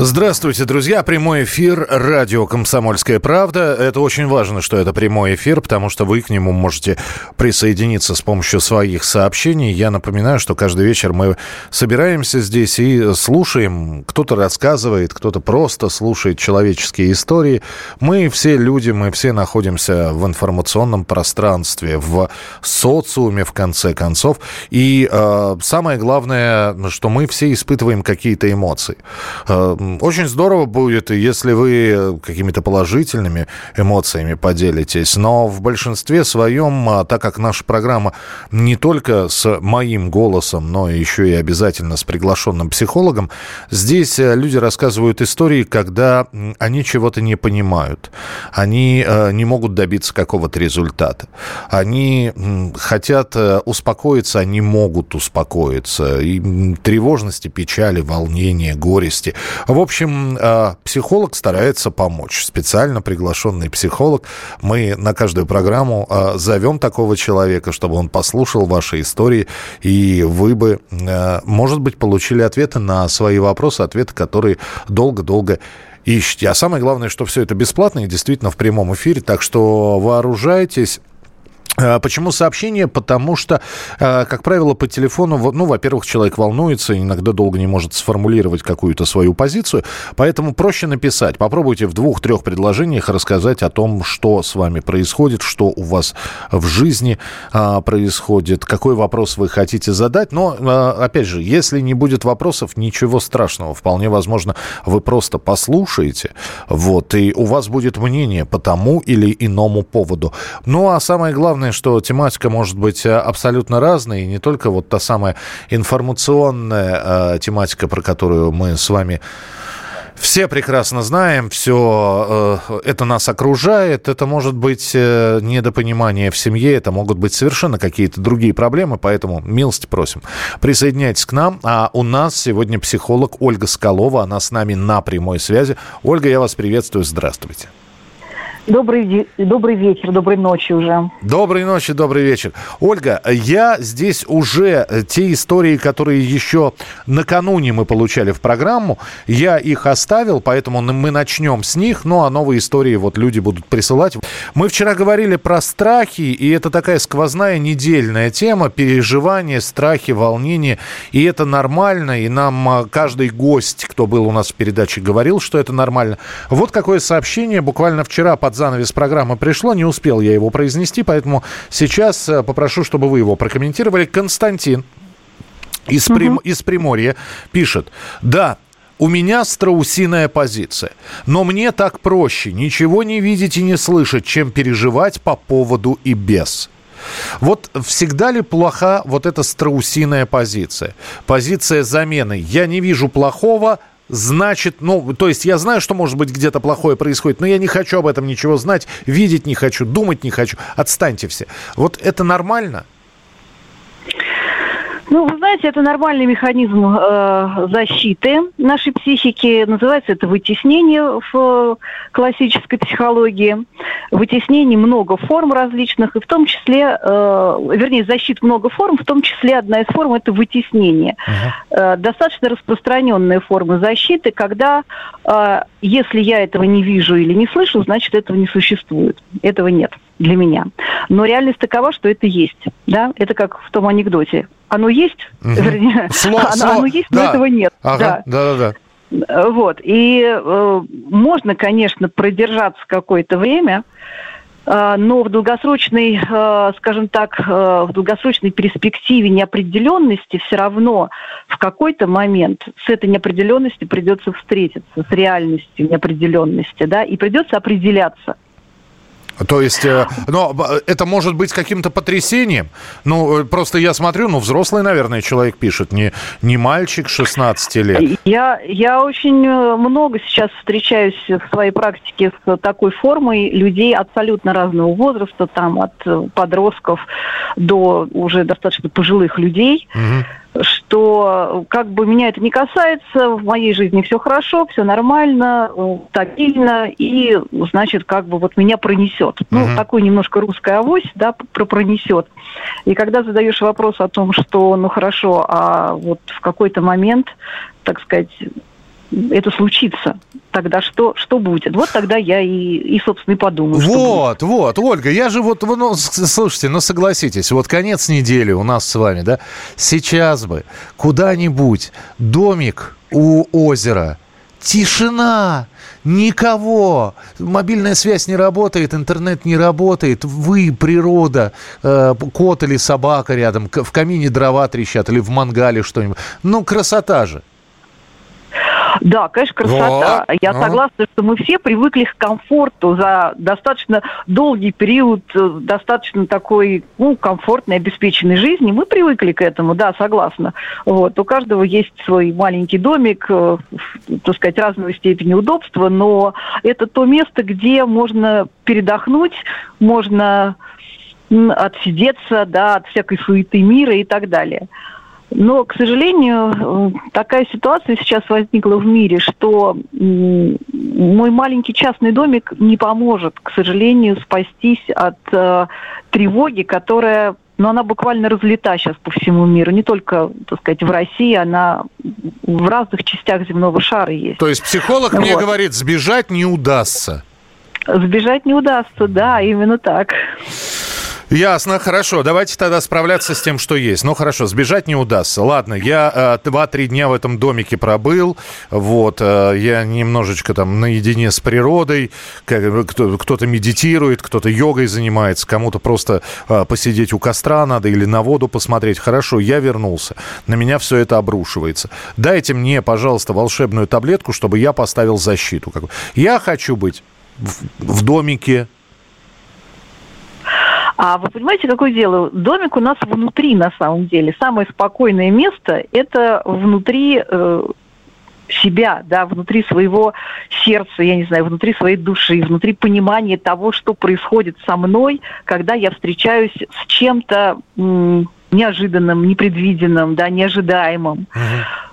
Здравствуйте, друзья. Прямой эфир радио «Комсомольская правда». Это очень важно, что это прямой эфир, потому что вы к нему можете присоединиться с помощью своих сообщений. Я напоминаю, что каждый вечер мы собираемся здесь и слушаем. Кто-то рассказывает, кто-то просто слушает человеческие истории. Мы все люди, мы все находимся в информационном пространстве, в социуме, в конце концов. И э, самое главное, что мы все испытываем какие-то эмоции э, очень здорово будет, если вы какими-то положительными эмоциями поделитесь. Но в большинстве своем, а, так как наша программа не только с моим голосом, но еще и обязательно с приглашенным психологом, здесь э, люди рассказывают истории, когда они чего-то не понимают. Они э, не могут добиться какого-то результата. Они хотят э, успокоиться, они могут успокоиться. И тревожности, печали, волнения, горести. В общем, э, психолог старается помочь. Специально приглашенный психолог. Мы на каждую программу э, зовем такого человека, чтобы он послушал ваши истории, и вы бы, э, может быть, получили ответы на свои вопросы, ответы, которые долго-долго ищете. А самое главное, что все это бесплатно и действительно в прямом эфире, так что вооружайтесь. А, почему сообщение? Потому что, а, как правило, по телефону, ну, во-первых, человек волнуется, иногда долго не может сформулировать какую-то свою позицию, поэтому проще написать. Попробуйте в двух-трех предложениях рассказать о том, что с вами происходит, что у вас в жизни а, происходит, какой вопрос вы хотите задать. Но, опять же, если не будет вопросов, ничего страшного. Вполне возможно, вы просто послушаете, вот, и у вас будет мнение по тому или иному поводу. Ну, а самое главное, главное, что тематика может быть э, абсолютно разной, и не только вот та самая информационная э, тематика, про которую мы с вами все прекрасно знаем, все э, это нас окружает. Это может быть э, недопонимание в семье, это могут быть совершенно какие-то другие проблемы, поэтому милости просим. Присоединяйтесь к нам. А у нас сегодня психолог Ольга Скалова, она с нами на прямой связи. Ольга, я вас приветствую, здравствуйте. Добрый, добрый вечер, доброй ночи уже. Доброй ночи, добрый вечер. Ольга, я здесь уже э, те истории, которые еще накануне мы получали в программу, я их оставил, поэтому мы начнем с них, ну а новые истории вот люди будут присылать. Мы вчера говорили про страхи, и это такая сквозная недельная тема, переживания, страхи, волнения, и это нормально, и нам а, каждый гость, кто был у нас в передаче, говорил, что это нормально. Вот какое сообщение буквально вчера под занавес программы пришло, не успел я его произнести, поэтому сейчас э, попрошу, чтобы вы его прокомментировали. Константин из, Прим... угу. из Приморья пишет, да, у меня страусиная позиция. Но мне так проще ничего не видеть и не слышать, чем переживать по поводу и без. Вот всегда ли плоха вот эта страусиная позиция? Позиция замены. Я не вижу плохого, значит, ну, то есть я знаю, что может быть где-то плохое происходит, но я не хочу об этом ничего знать, видеть не хочу, думать не хочу. Отстаньте все. Вот это нормально? Ну, вы знаете, это нормальный механизм э, защиты нашей психики. Называется это вытеснение в э, классической психологии. Вытеснений много форм различных, и в том числе, э, вернее, защит много форм, в том числе одна из форм – это вытеснение. Uh-huh. Э, достаточно распространенные формы защиты, когда, э, если я этого не вижу или не слышу, значит, этого не существует. Этого нет для меня. Но реальность такова, что это есть. Да? Это как в том анекдоте. Оно есть, угу. вернее, Сло, оно, сло... оно есть, да. но этого нет. Ага. Да, да, да. Вот. И э, можно, конечно, продержаться какое-то время, э, но в долгосрочной, э, скажем так, э, в долгосрочной перспективе неопределенности все равно в какой-то момент с этой неопределенностью придется встретиться, с реальностью неопределенности, да, и придется определяться – То есть, э, но это может быть каким-то потрясением. Ну, э, просто я смотрю, ну, взрослый, наверное, человек пишет, не, не мальчик 16 лет. Я, я очень э, много сейчас встречаюсь в своей практике с такой формой людей абсолютно разного возраста, там от подростков до уже достаточно пожилых людей. Угу что как бы меня это не касается, в моей жизни все хорошо, все нормально, стабильно, и, значит, как бы вот меня пронесет. Ну, угу. такой немножко русская авось, да, про пронесет. И когда задаешь вопрос о том, что, ну, хорошо, а вот в какой-то момент, так сказать, это случится, тогда что, что будет? Вот тогда я и, и собственно, и подумаю. Вот, вот, Ольга, я же вот, ну, слушайте, ну согласитесь, вот конец недели у нас с вами, да, сейчас бы куда-нибудь домик у озера, тишина, никого, мобильная связь не работает, интернет не работает, вы, природа, э, кот или собака рядом, в камине дрова трещат или в мангале что-нибудь, ну красота же. Да, конечно, красота. Вот. Я согласна, что мы все привыкли к комфорту за достаточно долгий период, э, достаточно такой, ну, комфортной, обеспеченной жизни. Мы привыкли к этому, да, согласна. Вот. У каждого есть свой маленький домик, э, так сказать, разной степени удобства, но это то место, где можно передохнуть, можно отсидеться, да, от всякой суеты мира и так далее. Но, к сожалению, э, такая ситуация сейчас возникла в мире, что мой маленький частный домик не поможет, к сожалению, спастись от э, тревоги, которая но ну, она буквально разлета сейчас по всему миру. Не только, так сказать, в России, она в разных частях земного шара есть. То есть психолог вот. мне говорит, сбежать не удастся. Сбежать не удастся, да, именно так. Ясно, хорошо. Давайте тогда справляться с тем, что есть. Ну, хорошо, сбежать не удастся. Ладно, я э, 2-3 дня в этом домике пробыл. Вот, э, я немножечко там наедине с природой. Кто-то медитирует, кто-то йогой занимается, кому-то просто э, посидеть у костра надо или на воду посмотреть. Хорошо, я вернулся. На меня все это обрушивается. Дайте мне, пожалуйста, волшебную таблетку, чтобы я поставил защиту. Я хочу быть в, в домике, а вы понимаете, какое дело? Домик у нас внутри, на самом деле. Самое спокойное место – это внутри э, себя, да, внутри своего сердца, я не знаю, внутри своей души, внутри понимания того, что происходит со мной, когда я встречаюсь с чем-то неожиданным, непредвиденным, да, неожидаемым. Uh-huh.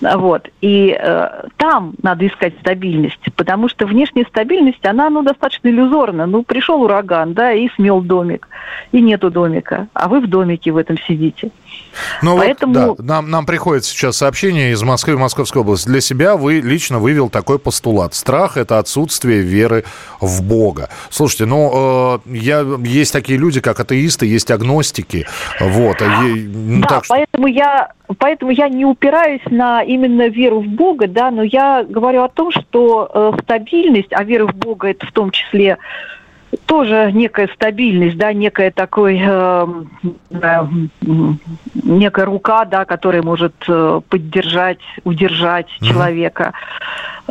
Вот. И э, там надо искать стабильность, потому что внешняя стабильность, она ну, достаточно иллюзорна. Ну, пришел ураган, да, и смел домик, и нету домика, а вы в домике в этом сидите. Ну Поэтому... вот, да, нам, нам приходит сейчас сообщение из Москвы, Московской области. Для себя вы лично вывел такой постулат. Страх – это отсутствие веры в Бога. Слушайте, ну, э, я, есть такие люди, как атеисты, есть агностики. Вот, а ну, да, так что... поэтому, я, поэтому я не упираюсь на именно веру в Бога, да, но я говорю о том, что э, стабильность, а вера в Бога – это в том числе тоже некая стабильность, да, некая такой, э, э, некая рука, да, которая может э, поддержать, удержать mm-hmm. человека.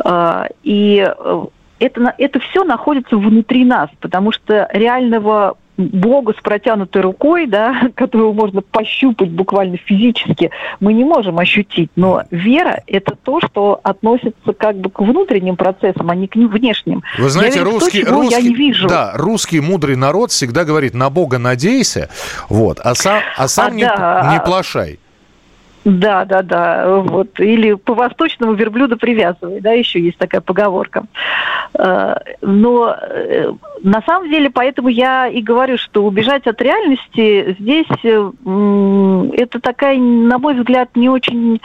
Э, и э, это, это все находится внутри нас, потому что реального Бога с протянутой рукой, да, которую можно пощупать буквально физически, мы не можем ощутить. Но вера – это то, что относится как бы к внутренним процессам, а не к внешним. Вы знаете, я верю русский, то, русский, я не вижу. Да, русский мудрый народ всегда говорит «на Бога надейся», вот, а сам, а сам а, не, да. не плашай. Да, да, да. Вот. Или по восточному верблюда привязывай, да, еще есть такая поговорка. Э, но э, на самом деле, поэтому я и говорю, что убежать от реальности здесь э, это такая, на мой взгляд, не очень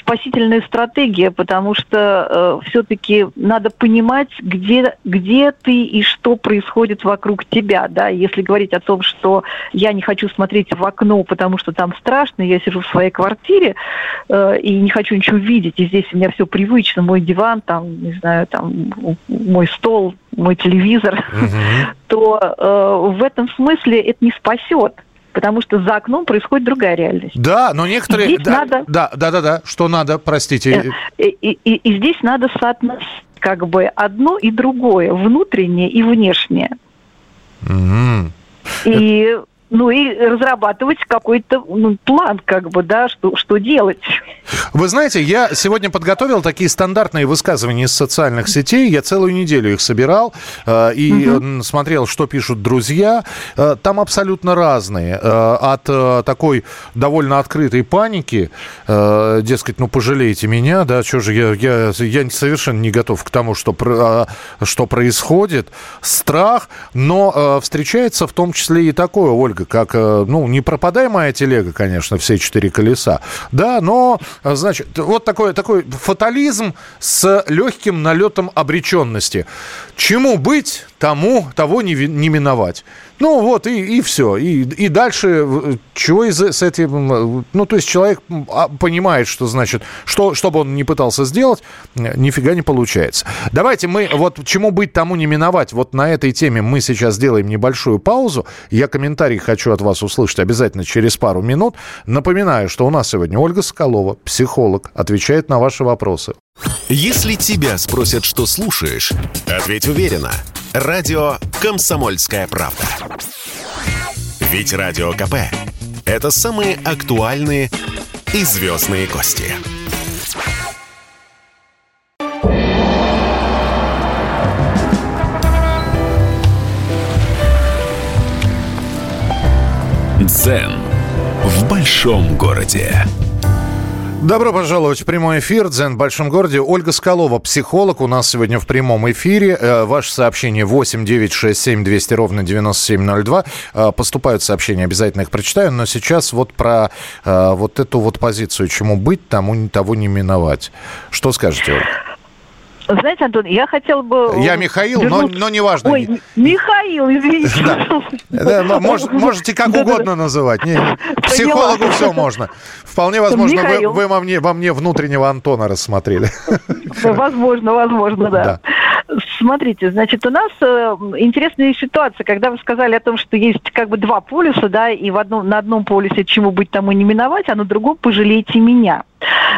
спасительная стратегия, потому что все-таки надо понимать, где, где ты и что происходит вокруг тебя. Да? Если говорить о том, что я не хочу смотреть в окно, потому что там страшно, я сижу в своей квартире и не хочу ничего видеть, и здесь у меня все привычно, мой диван, там, не знаю, там мой стол, мой телевизор, угу. то э, в этом смысле это не спасет потому что за окном происходит другая реальность. Да, но некоторые... да, надо... да, да, да, да, что надо, простите. И, и, и, и здесь надо соотносить как бы одно и другое, внутреннее и внешнее. Mm-hmm. И ну и разрабатывать какой-то ну, план, как бы, да, что, что делать. Вы знаете, я сегодня подготовил такие стандартные высказывания из социальных сетей. Я целую неделю их собирал э, и угу. смотрел, что пишут друзья. Э, там абсолютно разные. Э, от э, такой довольно открытой паники, э, дескать, ну пожалейте меня, да, что же я, я, я совершенно не готов к тому, что, про, э, что происходит. Страх, но э, встречается в том числе и такое, Ольга, телега, как, э, ну, не пропадай моя телега, конечно, все четыре колеса, да, но, э, значит, вот такой, такой фатализм с легким налетом обреченности. Чему быть, тому, того не, не миновать. Ну вот, и, и все. И, и дальше, чего из, с этим... Ну, то есть человек а, понимает, что значит, что, что бы он ни пытался сделать, нифига не получается. Давайте мы, вот чему быть, тому не миновать. Вот на этой теме мы сейчас сделаем небольшую паузу. Я комментарий хочу от вас услышать обязательно через пару минут. Напоминаю, что у нас сегодня Ольга Соколова, психолог, отвечает на ваши вопросы. Если тебя спросят, что слушаешь, ответь уверенно. Радио «Комсомольская правда». Ведь Радио КП – это самые актуальные и звездные гости. Дзен в большом городе. Добро пожаловать в прямой эфир. Дзен в большом городе. Ольга Скалова, психолог, у нас сегодня в прямом эфире. Э, ваше сообщение 8 9 6 7 200 ровно 9702. Э, поступают сообщения, обязательно их прочитаю. Но сейчас вот про э, вот эту вот позицию. Чему быть, тому того не миновать. Что скажете, Ольга? Знаете, Антон, я хотела бы... Я Михаил, но, но неважно. Ой, Михаил, извините. Да. Да, мож, можете как угодно называть. Не, психологу все можно. Вполне возможно, вы, вы во, мне, во мне внутреннего Антона рассмотрели. Возможно, возможно, да. да. Смотрите, значит, у нас э, интересная ситуация, когда вы сказали о том, что есть как бы два полюса, да, и в одном, на одном полюсе чему быть тому не миновать, а на другом пожалейте меня.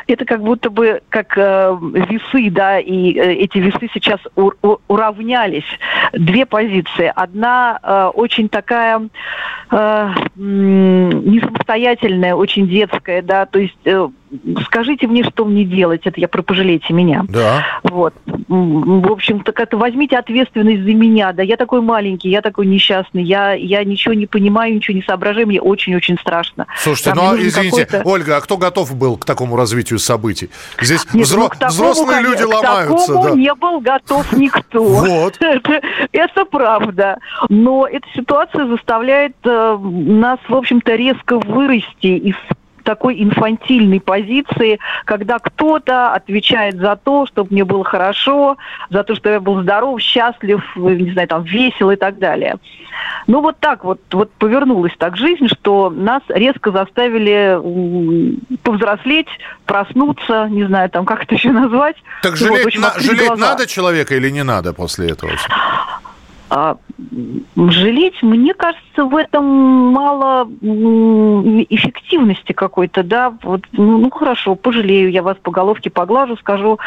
Это как будто бы как э, весы, да, и э, эти весы сейчас у, у, уравнялись. Две позиции. Одна э, очень такая э, не самостоятельная, очень детская, да, то есть э, скажите мне, что мне делать, это я про пожалейте меня. Да. Вот. В общем-то, как-то возьмите ответственность за меня, да, я такой маленький, я такой несчастный, я, я ничего не понимаю, ничего не соображаю, мне очень-очень страшно. Слушайте, Там ну, а, извините, Ольга, а кто готов был к такому развитию событий? Здесь Нет, взро... ну, такому, взрослые люди к ломаются. К такому да. не был готов никто. Вот. это, это правда. Но эта ситуация заставляет э, нас, в общем-то, резко вырасти из такой инфантильной позиции, когда кто-то отвечает за то, чтобы мне было хорошо, за то, что я был здоров, счастлив, не знаю, там, весел и так далее. Ну, вот так вот, вот повернулась так жизнь, что нас резко заставили повзрослеть, проснуться, не знаю, там, как это еще назвать. Так жалеть, вот, общем, на, жалеть надо человека или не надо после этого? А, жалеть, мне кажется, в этом мало эффективности какой-то, да. Вот, ну, ну хорошо, пожалею, я вас по головке поглажу, скажу,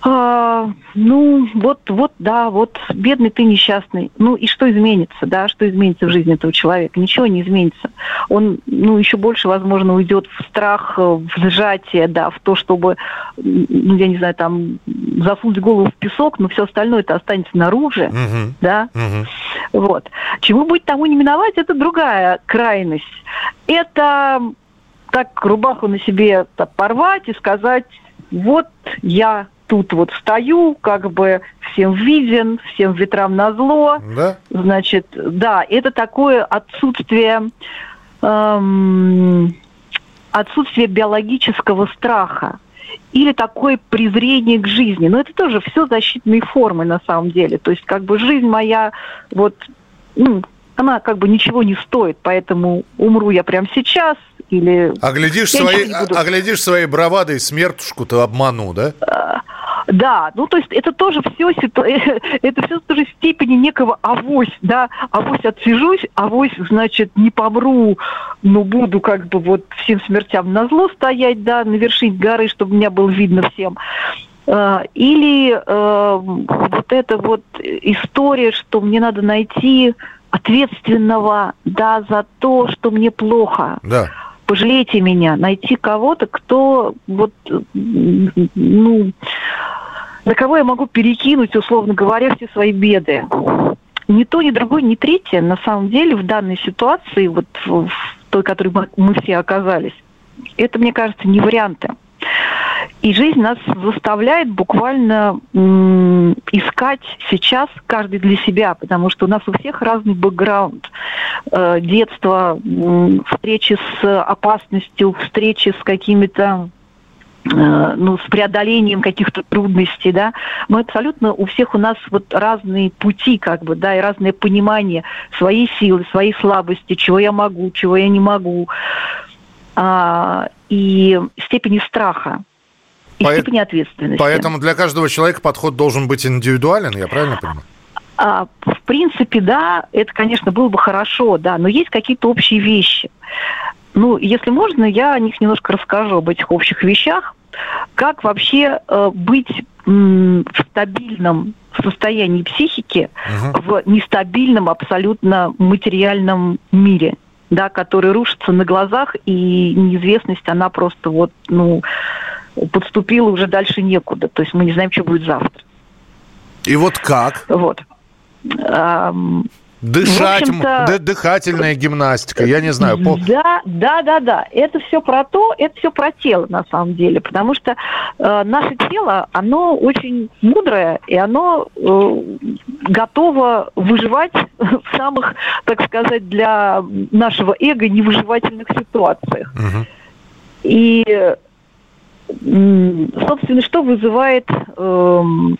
а, ну, вот, вот, да, вот, бедный ты несчастный. Ну, и что изменится, да, что изменится в жизни этого человека? Ничего не изменится. Он, ну, еще больше, возможно, уйдет в страх, в сжатие, да, в то, чтобы, ну, я не знаю, там, засунуть голову в песок, но все остальное это останется наружу, uh-huh. да. Uh-huh. Вот. Чему быть тому не миновать, это другая крайность. Это так рубаху на себе порвать и сказать, вот я тут вот стою, как бы всем виден, всем ветрам на зло. Да? Значит, да, это такое отсутствие, эм, отсутствие биологического страха или такое презрение к жизни. Но это тоже все защитные формы на самом деле. То есть как бы жизнь моя вот ну, она как бы ничего не стоит, поэтому умру я прямо сейчас или... Оглядишь, свои, буду... оглядишь своей бравадой смертушку-то обману, да? А, да, ну то есть это тоже все, это все тоже степени некого авось, да, авось отсижусь, авось, значит, не помру, но буду как бы вот всем смертям на зло стоять, да, на вершине горы, чтобы меня было видно всем. Э, или э, вот эта вот история, что мне надо найти ответственного, да, за то, что мне плохо. Да. Пожалейте меня, найти кого-то, кто вот, ну, на кого я могу перекинуть, условно говоря, все свои беды. Ни то, ни другое, ни третье, на самом деле, в данной ситуации, вот в, той, в которой мы все оказались, это, мне кажется, не варианты. И жизнь нас заставляет буквально искать сейчас каждый для себя, потому что у нас у всех разный бэкграунд. Э, детство, встречи с опасностью, встречи с какими-то э, ну, с преодолением каких-то трудностей, да, мы абсолютно у всех у нас вот разные пути, как бы, да, и разное понимание своей силы, своей слабости, чего я могу, чего я не могу, а, и степени страха и По- степени ответственности. Поэтому для каждого человека подход должен быть индивидуален, я правильно понимаю? А, в принципе, да, это, конечно, было бы хорошо, да, но есть какие-то общие вещи. Ну, если можно, я о них немножко расскажу, об этих общих вещах. Как вообще э, быть м, в стабильном состоянии психики Мгм. в нестабильном абсолютно материальном мире, да, который рушится на глазах, и неизвестность, она просто вот, ну, подступила уже дальше некуда. То есть мы не знаем, что будет завтра. И вот как? Вот. Дышать, дыхательная гимнастика, я не знаю. по- Да, да, да, да. Это все про то, это все про тело на самом деле, потому что э, наше тело, оно очень мудрое, и оно э, готово выживать в самых, так сказать, для нашего эго невыживательных ситуациях. Мгм. И, м, собственно, что вызывает эм,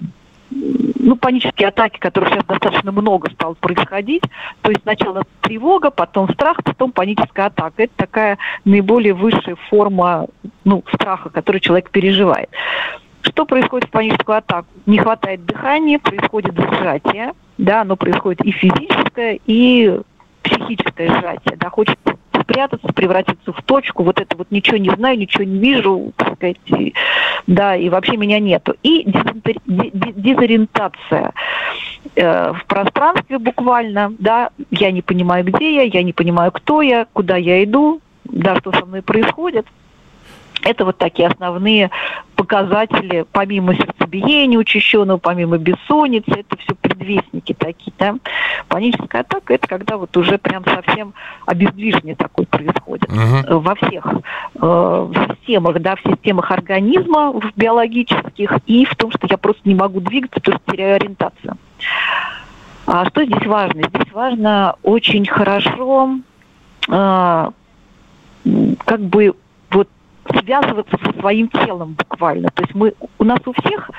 ну, панические атаки, которых сейчас достаточно много стало происходить. То есть сначала тревога, потом страх, потом паническая атака. Это такая наиболее высшая форма ну, страха, который человек переживает. Что происходит в паническую атаку? Не хватает дыхания, происходит сжатие, да, оно происходит и физическое, и психическое сжатие, да, хочется спрятаться, превратиться в точку, вот это вот ничего не знаю, ничего не вижу, так сказать, да, и вообще меня нету. И дезориентация э, в пространстве буквально, да, я не понимаю, где я, я не понимаю, кто я, куда я иду, да, что со мной происходит. Это вот такие основные показатели, помимо сердцебиения учащенного, помимо бессонницы, это все предвестники такие, да. Паническая атака – это когда вот уже прям совсем обездвижение такое происходит э, во всех э, системах, да, в системах организма, в биологических, и в том, что я просто не могу двигаться, потому что теряю ориентацию. А что здесь важно? Здесь важно очень хорошо э, как бы связываться со своим телом буквально. То есть мы, у нас у всех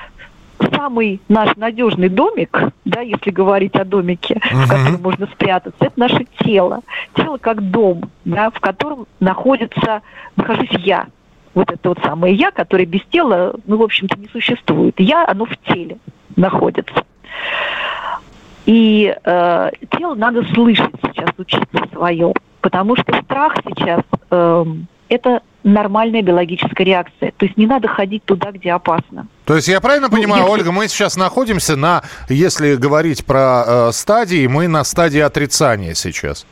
самый наш надежный домик, да, если говорить о домике, Мгм. в котором можно спрятаться, это наше тело. Тело как дом, да, в котором находится, нахожусь я. Вот это вот самое я, которое без тела, ну, в общем-то, не существует. Я, оно в теле находится. И э, тело надо слышать сейчас, учиться свое, потому что страх сейчас эм, это нормальная биологическая реакция. То есть не надо ходить туда, где опасно. То есть я правильно Ну, понимаю, если- Ольга, мы сейчас находимся на, если говорить про э, стадии, мы на стадии отрицания сейчас.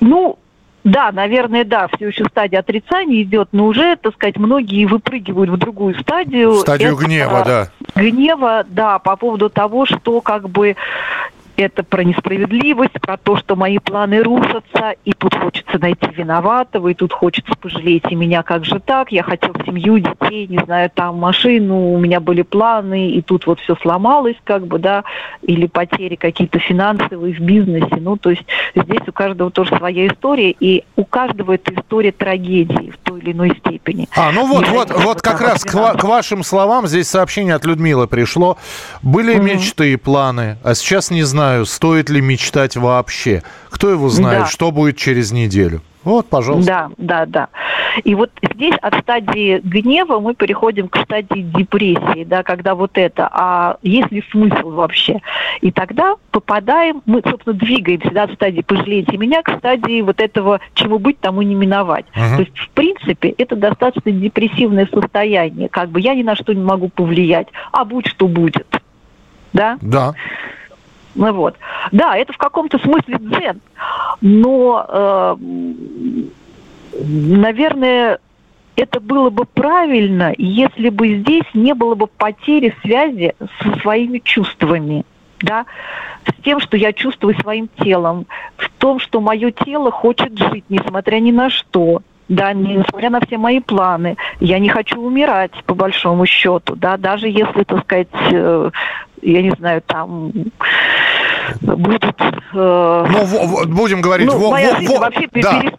Ну, да, наверное, да, все еще стадия отрицания идет, но уже, так сказать, многие выпрыгивают в другую стадию. Стадию Это гнева, да. Гнева, да, по поводу того, что как бы это про несправедливость, про то, что мои планы рушатся, и тут хочется найти виноватого, и тут хочется пожалеть меня, как же так, я хотел семью, детей, не знаю, там машину, у меня были планы, и тут вот все сломалось, как бы, да, или потери какие-то финансовые в бизнесе, ну, то есть здесь у каждого тоже своя история, и у каждого эта история трагедии в той или иной степени. А, ну вот, вот, знаю, вот как раз к, к вашим словам здесь сообщение от Людмилы пришло. Были Мгм. мечты и планы, а сейчас не знаю, стоит ли мечтать вообще. Кто его знает, Да. что будет через неделю. Вот, пожалуйста. Да, да, да. И вот здесь от стадии гнева мы переходим к стадии депрессии, да, когда вот это, а есть ли смысл вообще? И тогда попадаем, мы, собственно, двигаемся да, от стадии «пожалейте меня» к стадии вот этого «чему быть, тому не миновать». Uh-huh. То есть, в принципе, это достаточно депрессивное состояние, как бы я ни на что не могу повлиять, а будь что будет. Да? Да. Ну вот. Да, это в каком-то смысле дзен. Но, э, наверное, это было бы правильно, если бы здесь не было бы потери связи со своими чувствами. Да, с тем, что я чувствую своим телом, в том, что мое тело хочет жить, несмотря ни на что, да, несмотря на все мои планы, я не хочу умирать, по большому счету, да, даже если, так сказать, э, я не знаю, там будут... Э, ну, будем говорить... Ну, во, моя во, жизнь во, вообще да. перестала,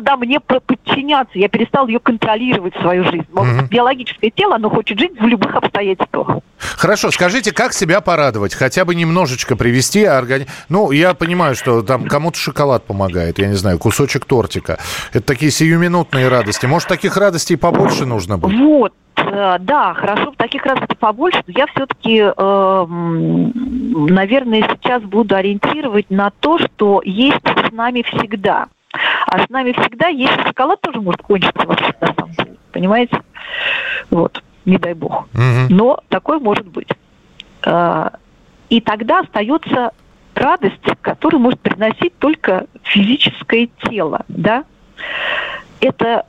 да, мне подчиняться, я перестал ее контролировать, свою жизнь. Угу. Биологическое тело, оно хочет жить в любых обстоятельствах. Хорошо, скажите, как себя порадовать? Хотя бы немножечко привести органи... Ну, я понимаю, что там кому-то шоколад помогает, я не знаю, кусочек тортика. Это такие сиюминутные радости. Может, таких радостей побольше нужно будет? Вот, Э, да, хорошо, таких радостей побольше, но я все-таки, э, эм, наверное, сейчас буду ориентировать на то, что есть с нами всегда. А с нами всегда есть шоколад тоже может кончиться вообще, на самом деле. Понимаете? Вот, не дай бог. Угу. Но такое может быть. Э, и тогда остается радость, которую может приносить только физическое тело, да? Это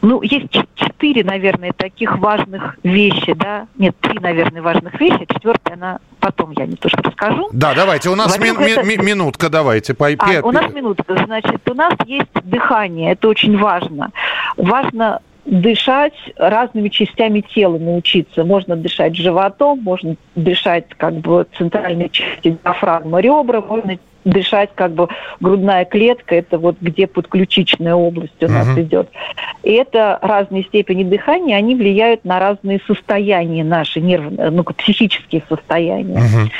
ну, есть четыре, наверное, таких важных вещи, да? Нет, три, наверное, важных вещи. Четвертая, она потом я не то что расскажу. Да, давайте, у нас ми- это... ми- минутка, давайте. А, у нас минутка, значит, у нас есть дыхание, это очень важно. Важно дышать разными частями тела научиться. Можно дышать животом, можно дышать как бы центральной частью диафрагмы ребра, можно дышать как бы грудная клетка, это вот где подключичная область у нас uh-huh. идет. И это разные степени дыхания, они влияют на разные состояния наши, нервные, ну, психические состояния. Uh-huh.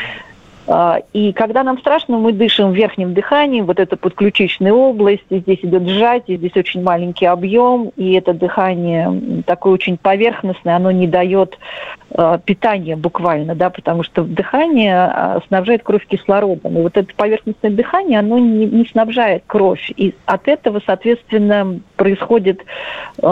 А, и когда нам страшно, мы дышим верхним дыханием, вот это подключичная область, здесь идет сжатие, здесь очень маленький объем, и это дыхание такое очень поверхностное, оно не дает э, питания буквально, да, потому что дыхание а, снабжает кровь кислородом. И вот это поверхностное дыхание, оно не, не снабжает кровь. И от этого, соответственно, происходит э,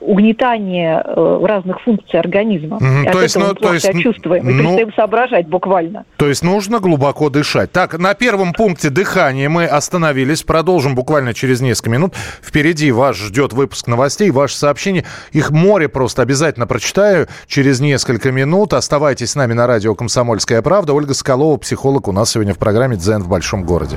угнетание э, разных функций организма. Mm-hmm. От то есть, этого ну, мы то есть, чувствуем ну, и перестаем соображать буквально. То есть нужно глубоко дышать. Так, на первом пункте дыхания мы остановились. Продолжим буквально через несколько минут. Впереди вас ждет выпуск новостей, ваши сообщения. Их море просто обязательно прочитаю через несколько минут. Оставайтесь с нами на радио «Комсомольская правда». Ольга Скалова, психолог, у нас сегодня в программе «Дзен в большом городе».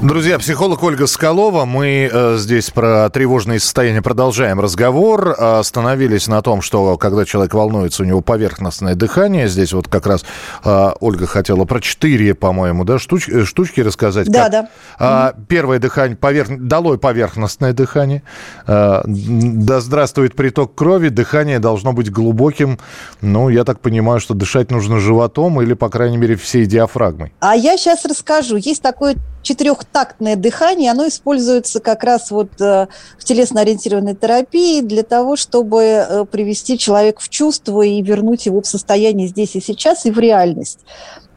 Друзья, психолог Ольга Скалова. Мы э, здесь про тревожные состояния продолжаем разговор. Остановились на том, что когда человек волнуется, у него поверхностное дыхание. Здесь вот как раз э, Ольга хотела про четыре, по-моему, да, штуч, э, штучки рассказать. Да, как, да. Э, первое дыхание, поверх... долой поверхностное дыхание. Э, да здравствует приток крови. Дыхание должно быть глубоким. Ну, я так понимаю, что дышать нужно животом или, по крайней мере, всей диафрагмой. А я сейчас расскажу. Есть такое четырехтактное дыхание, оно используется как раз вот э, в телесно-ориентированной терапии для того, чтобы э, привести человека в чувство и вернуть его в состояние здесь и сейчас и в реальность.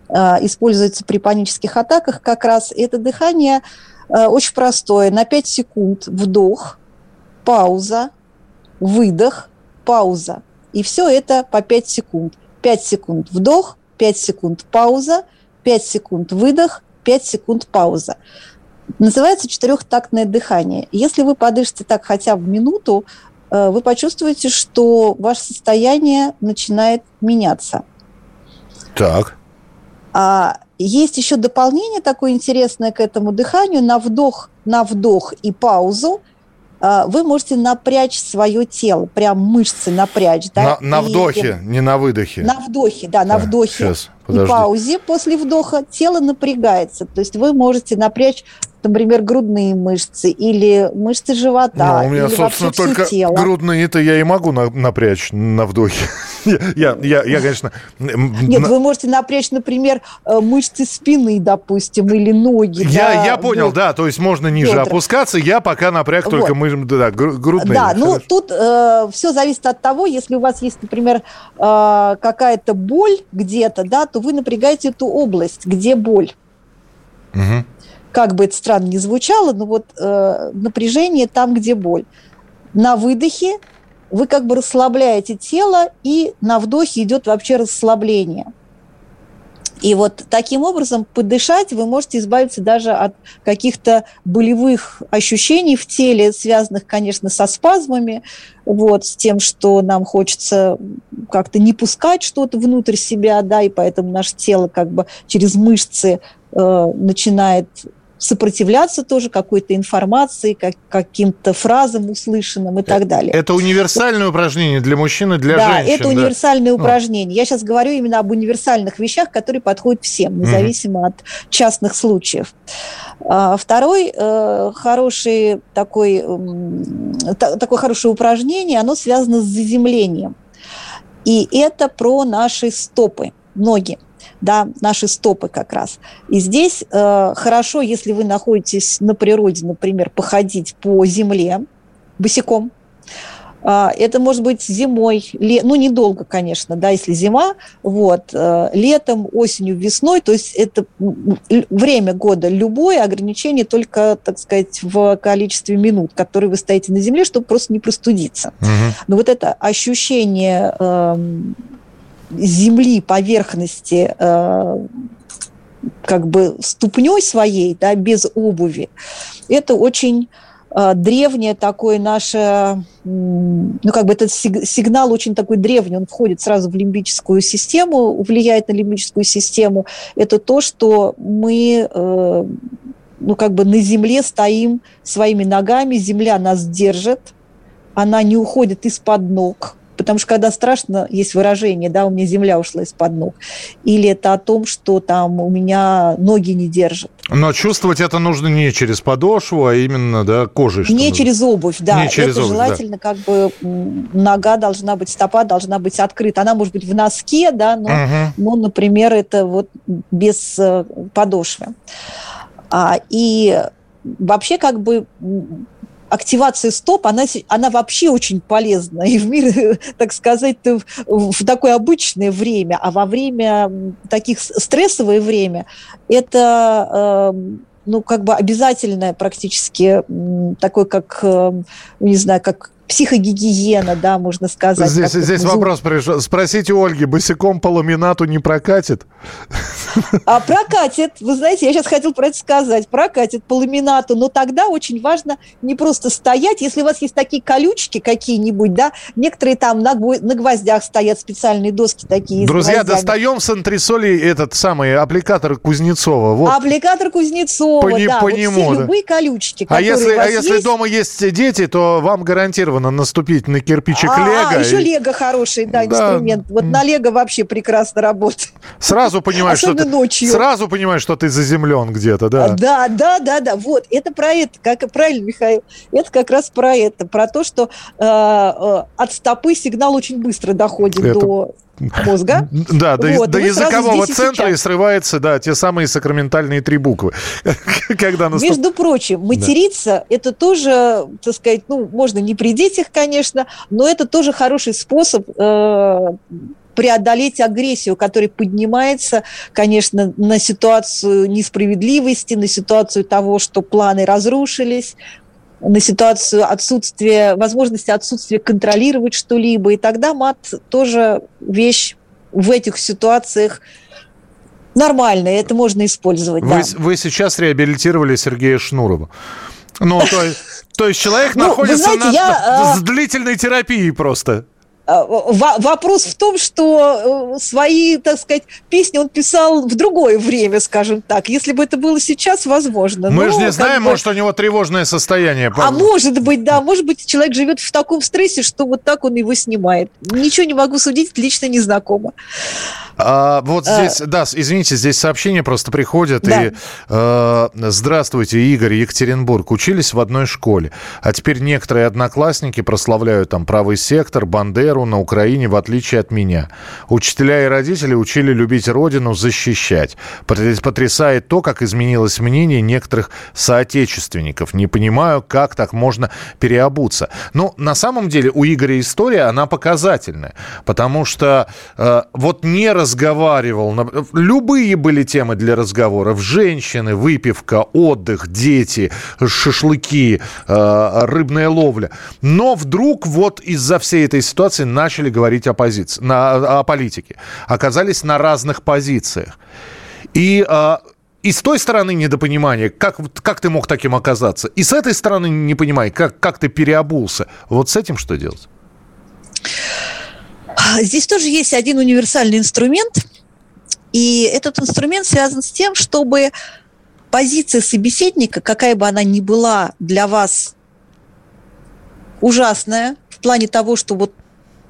Э, используется при панических атаках как раз. Это дыхание очень простое. На 5 секунд вдох, пауза, выдох, пауза. И все это по 5 секунд. 5 секунд вдох, 5 секунд пауза, 5 секунд выдох, 5 секунд пауза. Называется четырехтактное дыхание. Если вы подышите так хотя бы минуту, э, вы почувствуете, что ваше состояние начинает меняться. Так. А есть еще дополнение такое интересное к этому дыханию. На вдох, на вдох и паузу вы можете напрячь свое тело, прям мышцы напрячь. Да? На, на вдохе, и, не на выдохе. На вдохе, да, на вдохе. Сейчас, и паузе после вдоха тело напрягается. То есть вы можете напрячь например, грудные мышцы или мышцы живота. Ну, у меня, или собственно, только тело. грудные-то я и могу на, напрячь на вдохе. я, я, я, конечно... Нет, вы можете напрячь, например, э, мышцы спины, допустим, или ноги. Я, да, я понял, вот. да, то есть можно ниже Бедра. опускаться, я пока напряг вот. только мышцы, да, грудные. Да, ну тут э, все зависит от того, если у вас есть, например, э, какая-то боль где-то, да, то вы напрягаете эту область, где боль. Угу как бы это странно ни звучало, но вот э, напряжение там, где боль. На выдохе вы как бы расслабляете тело, и на вдохе идет вообще расслабление. И вот таким образом подышать вы можете избавиться даже от каких-то болевых ощущений в теле, связанных, конечно, со спазмами, вот, с тем, что нам хочется как-то не пускать что-то внутрь себя, да, и поэтому наше тело как бы через мышцы э, начинает сопротивляться тоже какой-то информации, как, каким-то фразам услышанным и так далее. Это универсальное упражнение для мужчин и для да, женщин. Это да, это универсальное упражнение. Я сейчас говорю именно об универсальных вещах, которые подходят всем, независимо mm-hmm. от частных случаев. А, второй э, хороший такой, такое хорошее упражнение, оно связано с заземлением. И это про наши стопы, ноги да, наши стопы как раз. И здесь э, хорошо, если вы находитесь на природе, например, походить по земле босиком. Э, это может быть зимой, ле, ну недолго, конечно, да, если зима, вот, э, летом, осенью, весной, то есть это время года любое, ограничение только, так сказать, в количестве минут, которые вы стоите на земле, чтобы просто не простудиться. Угу. Но вот это ощущение эм, земли, поверхности, э, как бы ступней своей, да, без обуви, это очень э, древнее такое наше, ну, как бы этот сигнал очень такой древний, он входит сразу в лимбическую систему, влияет на лимбическую систему. Это то, что мы, э, ну, как бы на земле стоим своими ногами, земля нас держит, она не уходит из-под ног, Потому что когда страшно, есть выражение, да, у меня земля ушла из-под ног. Или это о том, что там у меня ноги не держат. Но чувствовать это нужно не через подошву, а именно, да, кожей. Не нужно. через обувь, да. Не через это обувь, желательно, да. как бы нога должна быть, стопа должна быть открыта. Она может быть в носке, да, но, угу. но например, это вот без э, подошвы. А, и вообще как бы активация стоп, она, она вообще очень полезна. И в мире, так сказать, в, в такое обычное время, а во время таких стрессовое время, это э, ну, как бы обязательное практически, такой как, э, не знаю, как психогигиена, да, можно сказать. Здесь, здесь вопрос пришел. Спросите Ольги, босиком по ламинату не прокатит? А прокатит. Вы знаете, я сейчас хотел про это сказать. Прокатит по ламинату. Но тогда очень важно не просто стоять. Если у вас есть такие колючки какие-нибудь, да, некоторые там на, на гвоздях стоят специальные доски такие. Друзья, достаем с антресолей этот самый аппликатор Кузнецова. Вот. Аппликатор Кузнецова, по, да. По вот нему, все да. любые колючки, А если, а если есть... дома есть дети, то вам гарантированно можно наступить на кирпичик а, Лего. А, еще Лего хороший, да, да, инструмент. Вот на Лего вообще прекрасно работает. Сразу понимаешь, что ты, ночью. Сразу понимаешь, что ты заземлен где-то, да. Да, да, да, да. Вот, это про это, как правильно, Михаил. Это как раз про это, про то, что э, э, от стопы сигнал очень быстро доходит это... до мозга. Да, до, вот, до языкового центра и, и срывается, да, те самые сакраментальные три буквы. Когда наступ... Между прочим, материться да. это тоже, так сказать, ну, можно не при детях, конечно, но это тоже хороший способ э, преодолеть агрессию, которая поднимается, конечно, на ситуацию несправедливости, на ситуацию того, что планы разрушились, на ситуацию отсутствия, возможности отсутствия контролировать что-либо. И тогда мат тоже вещь в этих ситуациях нормальная, это можно использовать. Вы, да. вы сейчас реабилитировали Сергея Шнурова. Ну, то, то есть человек ну, находится знаете, на, я, на, с длительной терапией просто. А, вопрос в том, что э, свои, так сказать, песни он писал в другое время, скажем так. Если бы это было сейчас, возможно. Мы же не знаем, бы... может, у него тревожное состояние. А может быть, да, может быть, человек живет в таком стрессе, что вот так он его снимает. Ничего не могу судить, лично не знакомо. А, вот а. здесь, а... да, извините, здесь сообщение просто приходит. Да. И, э, здравствуйте, Игорь, Екатеринбург. Учились в одной школе. А теперь некоторые одноклассники прославляют там правый сектор, Бандеру на Украине, в отличие от меня. Учителя и родители учили любить родину, защищать. Потрясает то, как изменилось мнение некоторых соотечественников. Не понимаю, как так можно переобуться. Ну, на самом деле, у Игоря история, она показательная. Потому что э, вот не разговаривал. Любые были темы для разговоров. Женщины, выпивка, отдых, дети, шашлыки, э, рыбная ловля. Но вдруг вот из-за всей этой ситуации начали говорить о позиции, на, о политике. Оказались на разных позициях. И э, и с той стороны недопонимание, как, как ты мог таким оказаться, и с этой стороны не понимай, как, как ты переобулся. Вот с этим что делать? Здесь тоже есть один универсальный инструмент, и этот инструмент связан с тем, чтобы позиция собеседника, какая бы она ни была для вас ужасная, в плане того, что вот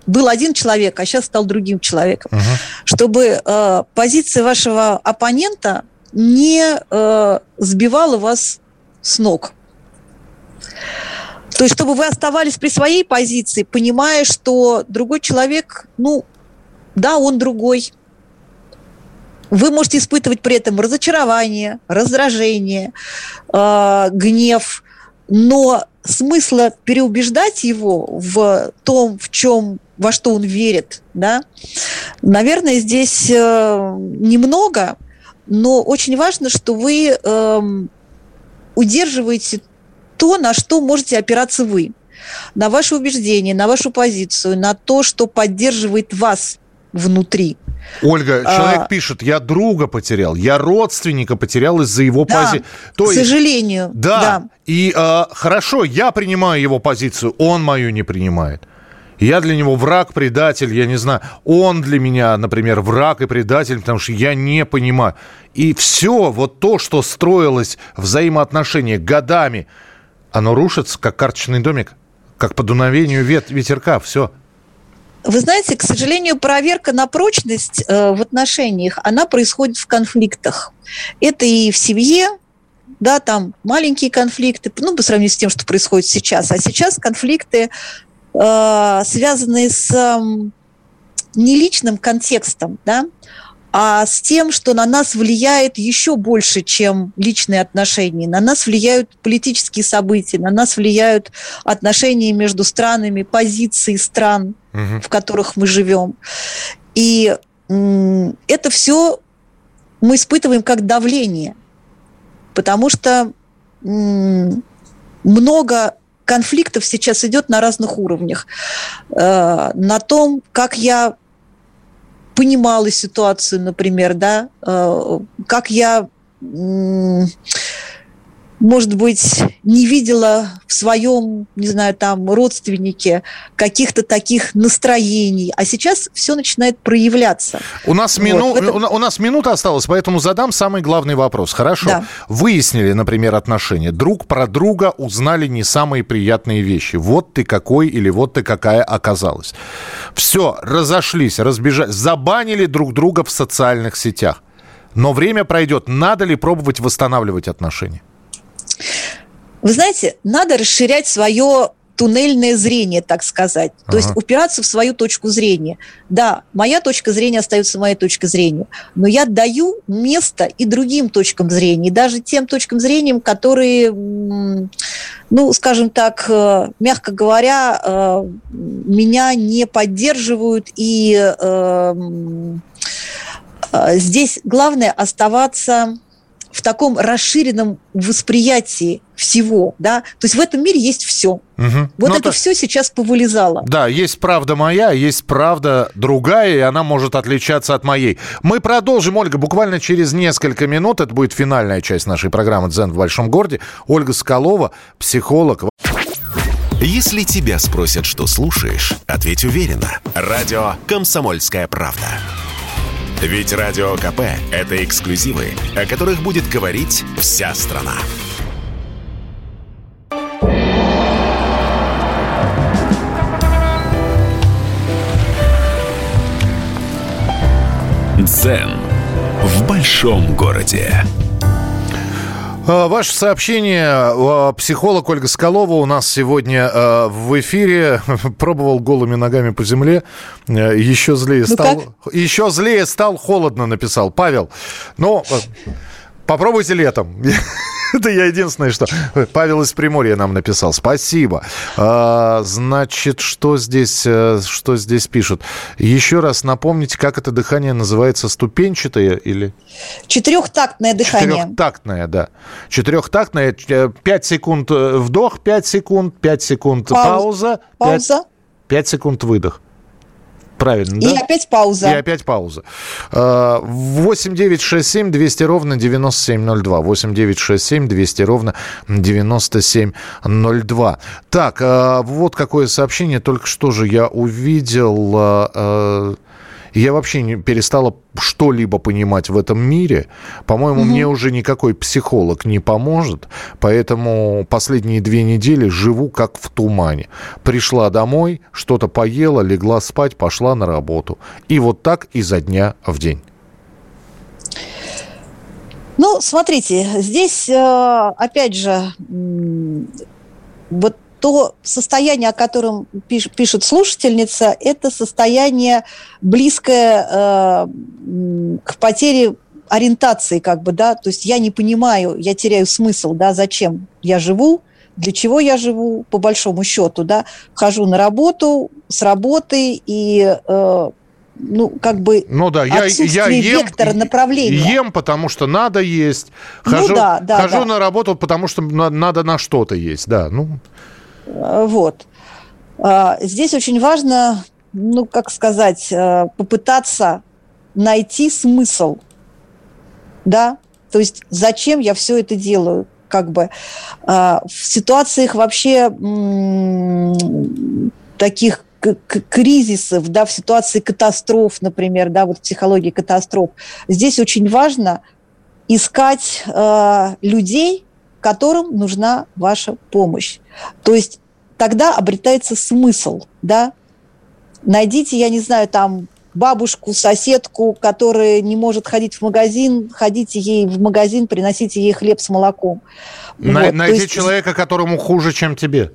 был один человек, а сейчас стал другим человеком, uh-huh. чтобы э, позиция вашего оппонента не э, сбивала вас с ног. То есть, чтобы вы оставались при своей позиции, понимая, что другой человек, ну, да, он другой. Вы можете испытывать при этом разочарование, раздражение, э, гнев, но смысла переубеждать его в том, в чем, во что он верит, да, наверное, здесь э, немного, но очень важно, что вы э, удерживаете то, на что можете опираться вы. На ваши убеждения, на вашу позицию, на то, что поддерживает вас внутри. Ольга, а, человек а, пишет, я друга потерял, я родственника потерял из-за его да, позиции. к есть, сожалению. Да, да. и а, хорошо, я принимаю его позицию, он мою не принимает. Я для него враг, предатель, я не знаю. Он для меня, например, враг и предатель, потому что я не понимаю. И все, вот то, что строилось взаимоотношения годами, оно рушится, как карточный домик, как по дуновению вет, ветерка, все. Вы знаете, к сожалению, проверка на прочность э, в отношениях, она происходит в конфликтах. Это и в семье, да, там маленькие конфликты, ну, по сравнению с тем, что происходит сейчас. А сейчас конфликты, связанные с э, неличным контекстом, да, а с тем, что на нас влияет еще больше, чем личные отношения. На нас влияют политические события, на нас влияют отношения между странами, позиции стран, угу. в которых мы живем. И это все мы испытываем как давление, потому что много конфликтов сейчас идет на разных уровнях. Э, на том, как я понимала ситуацию, например, да, э, как я может быть, не видела в своем, не знаю, там, родственнике каких-то таких настроений, а сейчас все начинает проявляться. У нас, вот, мину... этом... у нас минута осталась, поэтому задам самый главный вопрос. Хорошо, да. выяснили, например, отношения, друг про друга узнали не самые приятные вещи. Вот ты какой или вот ты какая оказалась. Все, разошлись, разбежались, забанили друг друга в социальных сетях. Но время пройдет, надо ли пробовать восстанавливать отношения? Вы знаете, надо расширять свое туннельное зрение, так сказать. То ага. есть упираться в свою точку зрения. Да, моя точка зрения остается моей точкой зрения, но я даю место и другим точкам зрения, и даже тем точкам зрения, которые, ну, скажем так, э, мягко говоря, э, меня не поддерживают и э, здесь главное оставаться в таком расширенном восприятии всего, да, то есть в этом мире есть все. Угу. Вот Но ну, это, это все сейчас повылезало. Да, есть правда моя, есть правда другая, и она может отличаться от моей. Мы продолжим, Ольга, буквально через несколько минут. Это будет финальная часть нашей программы «Дзен в большом городе». Ольга Скалова, психолог. Если тебя спросят, что слушаешь, ответь уверенно. Радио «Комсомольская правда». Ведь Радио КП – это эксклюзивы, о которых будет говорить вся страна. Дзен в большом городе. А, ваше сообщение. А, психолог Ольга Скалова у нас сегодня а, в эфире. Пробовал голыми ногами по земле. Еще злее ну стал. Как? Еще злее стал, холодно написал. Павел, ну, попробуйте летом. Это я единственное, что... Павел из Приморья нам написал. Спасибо. А, значит, что здесь, э, что здесь пишут? Еще раз напомните, как это дыхание называется? Ступенчатое или... Четырехтактное дыхание. Четырехтактное, да. Четырехтактное. Пять секунд э, вдох, пять секунд, пять секунд пауза. Пауза. Пять секунд выдох. Правильно, И да? опять пауза. И опять пауза. 8 9 6 7 200 ровно 9702. 8 9 6 7 200 ровно 9702. Так, а, вот какое сообщение только что же я увидел. Я вообще не перестала что-либо понимать в этом мире. По-моему, угу. мне уже никакой психолог не поможет, поэтому последние две недели живу как в тумане. Пришла домой, что-то поела, легла спать, пошла на работу. И вот так изо дня в день. Ну, смотрите, здесь, э, опять же, вот то состояние, о котором пиш, пишет слушательница, это состояние близкое э, к потере ориентации, как бы, да, то есть я не понимаю, я теряю смысл, да, зачем я живу, для чего я живу, по большому счету, да, хожу на работу, с работы и э, ну, как бы ну, да, я, я ем, вектора направления. Ем, потому что надо есть. Ну хожу, ну, да, да, хожу да. на работу, потому что надо на что-то есть, да. Ну. Э, вот. А, здесь очень важно, ну, как сказать, э, попытаться найти смысл, да, то есть зачем я все это делаю, как бы а, в ситуациях вообще таких кризисов, да, в ситуации катастроф, например, да, вот в психологии катастроф, здесь очень важно искать э, людей, которым нужна ваша помощь. То есть тогда обретается смысл, да. Найдите, я не знаю, там бабушку, соседку, которая не может ходить в магазин, ходите ей в магазин, приносите ей хлеб с молоком. На, вот, найди есть... человека, которому хуже, чем тебе.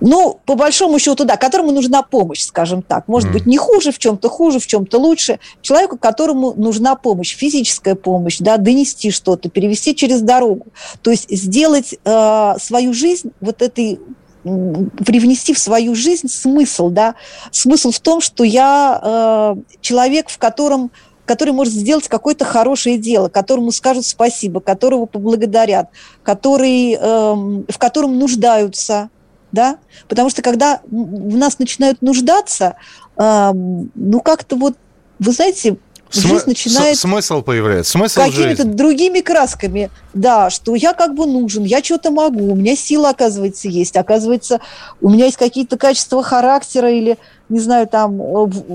Ну, по большому счету, да, которому нужна помощь, скажем так. Может mm. быть, не хуже, в чем-то хуже, в чем-то лучше. Человеку, которому нужна помощь, физическая помощь, да, донести что-то, перевести через дорогу. То есть сделать э, свою жизнь вот этой привнести в свою жизнь смысл, да, смысл в том, что я э, человек, в котором который может сделать какое-то хорошее дело, которому скажут спасибо, которого поблагодарят, который, э, в котором нуждаются, да, потому что когда в нас начинают нуждаться, э, ну как-то вот, вы знаете, См- жизнь начинает... Смысл появляется, смысл Какими-то другими красками, да, что я как бы нужен, я что-то могу, у меня сила, оказывается, есть, оказывается, у меня есть какие-то качества характера или, не знаю, там,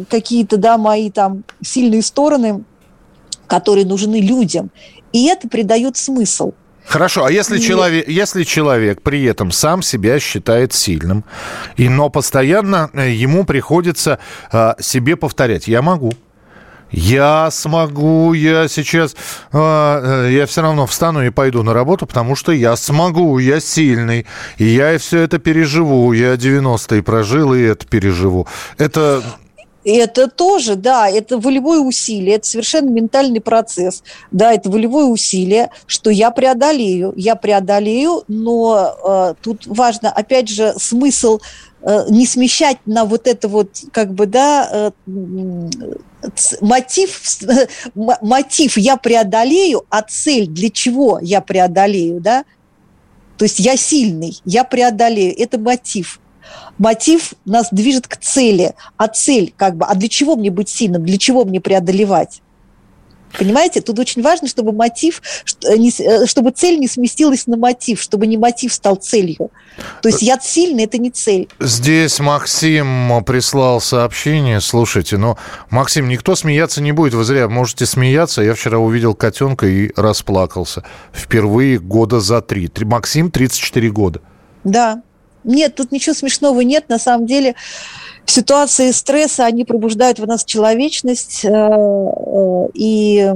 какие-то, да, мои там сильные стороны, которые нужны людям. И это придает смысл – Хорошо, а если, и... человек, если человек при этом сам себя считает сильным, и, но постоянно э, ему приходится а, себе повторять, я могу, я смогу, я сейчас, а, э, я все равно встану и пойду на работу, потому что я смогу, я сильный, и я все это переживу, я 90-е прожил, и это переживу. Это это тоже, да, это волевое усилие, это совершенно ментальный процесс, да, это волевое усилие, что я преодолею, я преодолею, но э, тут важно, опять же, смысл не смещать на вот это вот, как бы, да, э, мотив, мотив я преодолею, а цель для чего я преодолею, да? То есть я сильный, я преодолею, это мотив. Мотив нас движет к цели, а цель как бы, а для чего мне быть сильным, для чего мне преодолевать? Понимаете, тут очень важно, чтобы мотив, э, э, чтобы цель не сместилась на мотив, чтобы не мотив стал целью. То есть яд сильный – это не цель. Здесь Максим прислал сообщение. Слушайте, ну, Максим, никто смеяться не будет. Вы зря можете смеяться. Я вчера увидел котенка и расплакался. Впервые года за три. Максим, 34 года. Да. Нет, тут ничего смешного нет. На самом деле, ситуации стресса, они пробуждают в нас человечность. Э, э, и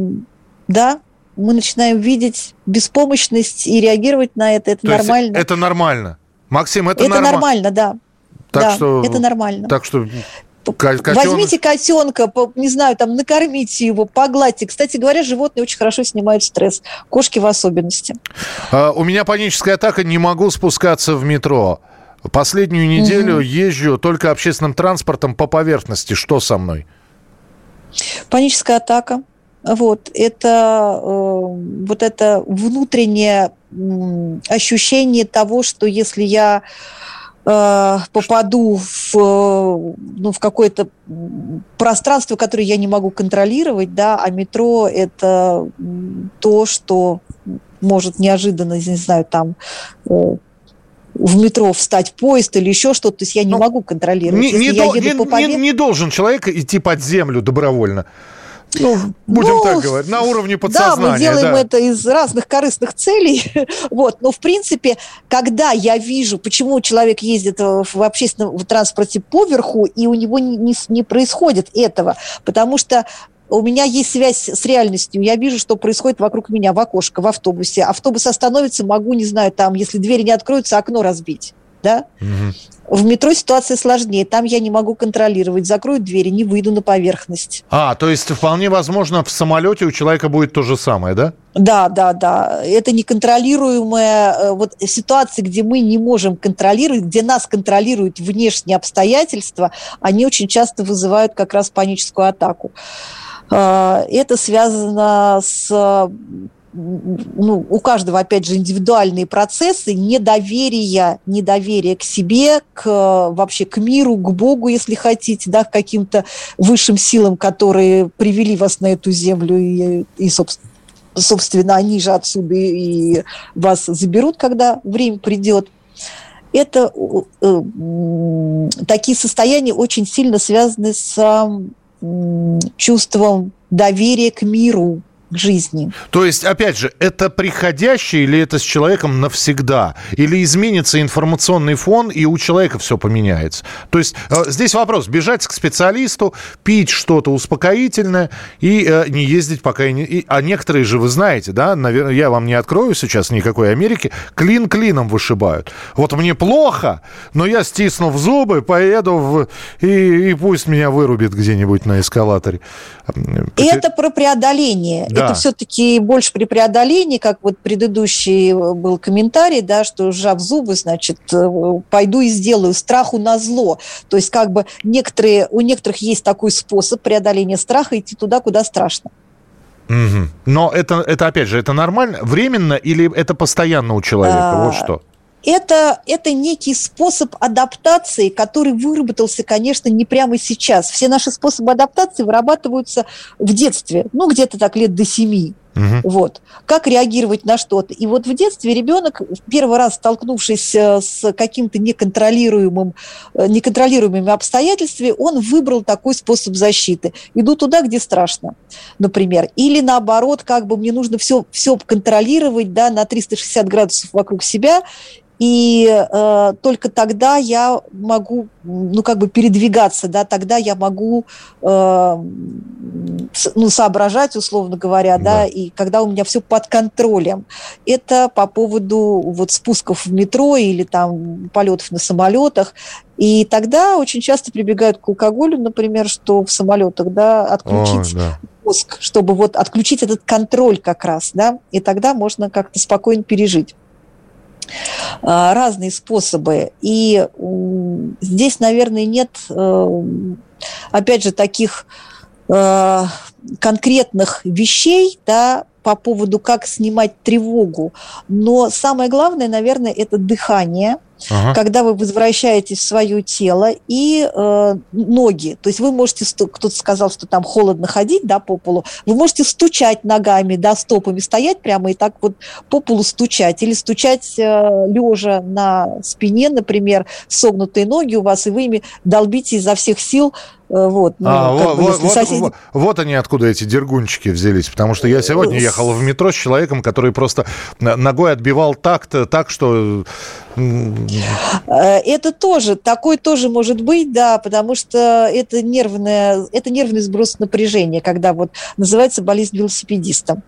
да, мы начинаем видеть беспомощность и реагировать на это. Это То нормально. это нормально. Максим, это, это норма... нормально, да. Так да, что, это нормально. Так что Котен... Возьмите котенка, не знаю, там накормите его, погладьте. Кстати говоря, животные очень хорошо снимают стресс. Кошки в особенности. А, у меня паническая атака, не могу спускаться в метро. Последнюю неделю угу. езжу только общественным транспортом по поверхности. Что со мной? Паническая атака. Вот это э, вот это внутреннее ощущение того, что если я э, попаду в, ну, в какое-то пространство, которое я не могу контролировать, да, а метро это то, что может неожиданно, не знаю, там э, в метро встать поезд или еще что-то, то есть я не ну, могу контролировать. Не, не, до, не, по не, не должен человек идти под землю добровольно. Ну, будем ну, так говорить, на уровне подсознания. Да, мы делаем да. это из разных корыстных целей. вот. Но, в принципе, когда я вижу, почему человек ездит в общественном транспорте поверху, и у него не, не, не происходит этого, потому что у меня есть связь с реальностью. Я вижу, что происходит вокруг меня в окошко, в автобусе. Автобус остановится, могу, не знаю, там, если двери не откроются, окно разбить. Да? Угу. В метро ситуация сложнее. Там я не могу контролировать. Закрою двери, не выйду на поверхность. А, то есть вполне возможно в самолете у человека будет то же самое, да? Да, да, да. Это неконтролируемая э, вот ситуация, где мы не можем контролировать, где нас контролируют внешние обстоятельства, они очень часто вызывают как раз паническую атаку. А, это связано с ну, у каждого, опять же, индивидуальные процессы недоверия, недоверия к себе, к, вообще к миру, к Богу, если хотите, да, к каким-то высшим силам, которые привели вас на эту землю и, и собственно, собственно, они же отсюда и вас заберут, когда время придет. Это э, такие состояния очень сильно связаны с чувством доверия к миру, к жизни. То есть, опять же, это приходящее или это с человеком навсегда? Или изменится информационный фон, и у человека все поменяется? То есть, э, здесь вопрос, бежать к специалисту, пить что-то успокоительное и э, не ездить пока... И не... И, а некоторые же, вы знаете, да, наверное, я вам не открою сейчас никакой Америки, клин клином вышибают. Вот мне плохо, но я, стиснув зубы, поеду в... и, и пусть меня вырубит где-нибудь на эскалаторе. Это про преодоление. Да. Это все-таки больше при преодолении, как вот предыдущий э, был комментарий, да, что сжав зубы, значит, э, пойду и сделаю страху на зло. То есть как бы некоторые, у некоторых есть такой способ преодоления страха идти туда, куда страшно. Угу. Но это, это, опять же, это нормально, временно или это постоянно у человека? А, вот что это, это некий способ адаптации, который выработался, конечно, не прямо сейчас. Все наши способы адаптации вырабатываются в детстве, ну, где-то так лет до семи. Угу. Вот. Как реагировать на что-то. И вот в детстве ребенок, первый раз столкнувшись э, с каким-то неконтролируемым, э, неконтролируемыми обстоятельствами, он выбрал такой способ защиты. Иду туда, где страшно, например. Или наоборот, как бы мне нужно все, все контролировать да, на 360 градусов вокруг себя, и э, только тогда я могу, ну, как бы передвигаться, да, тогда я могу, э, ну, соображать, условно говоря, да. да, и когда у меня все под контролем. Это по поводу вот спусков в метро или там полетов на самолетах. И тогда очень часто прибегают к алкоголю, например, что в самолетах, да, отключить О, да. мозг, чтобы вот отключить этот контроль как раз, да, и тогда можно как-то спокойно пережить. А, разные способы. И здесь, наверное, нет, э, опять же, таких э, конкретных вещей, да, по поводу, как снимать тревогу. Но самое главное, наверное, это дыхание – ага. когда вы возвращаетесь в свое тело и э, ноги. То есть вы можете, кто-то сказал, что там холодно ходить, да, по полу, вы можете стучать ногами, да, стопами стоять прямо и так вот по полу стучать. Или стучать э, лежа на спине, например, согнутые ноги у вас, и вы ими долбите изо всех сил Э, вот, ну, а, вот, бы, вот, соседи... вот, вот они откуда эти дергунчики взялись. Потому что я сегодня э, ехал в метро с человеком, который просто ногой отбивал такт так, что... Э, это тоже, такой тоже может быть, да, потому что это, нервное, это нервный сброс напряжения, когда вот называется болезнь велосипедиста,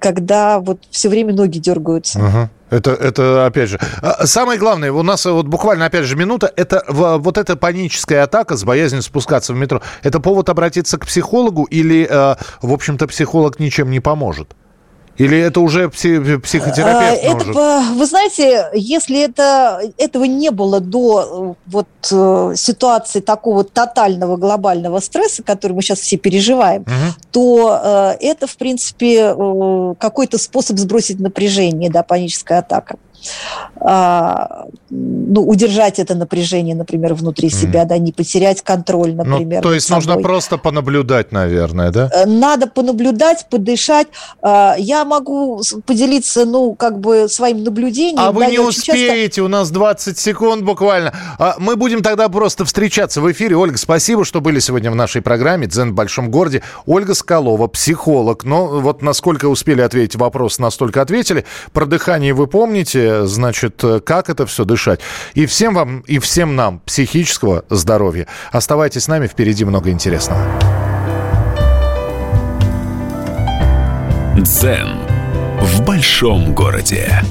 когда вот все время ноги дергаются. Uh-huh. Это, это, опять же, а, самое главное, у нас вот буквально, опять же, минута, это вот эта паническая атака с боязнью спускаться в метро, это повод обратиться к психологу или, э, в общем-то, психолог ничем не поможет? Или это уже психотерапевт? Это, может? вы знаете, если это, этого не было до э, вот, э, ситуации такого тотального глобального стресса, который мы сейчас все переживаем, угу. то э, это, в принципе, какой-то способ сбросить напряжение, да, паническая атака а, ну, удержать это напряжение, например, внутри mm. себя, да, не потерять контроль, ну, например. Ну, то есть собой. нужно просто понаблюдать, наверное, да? Э, надо понаблюдать, подышать. А, я могу поделиться, ну, как бы своим наблюдением. А да, вы не успеете, часто... у нас 20 секунд буквально. А мы будем тогда просто встречаться в эфире. Ольга, спасибо, что были сегодня в нашей программе «Дзен в большом городе». Ольга Скалова, психолог. Но вот насколько успели ответить вопрос, настолько ответили. Про дыхание вы помните, значит, как это все дышать. И всем вам, и всем нам психического здоровья. Оставайтесь с нами, впереди много интересного. Дзен в большом городе.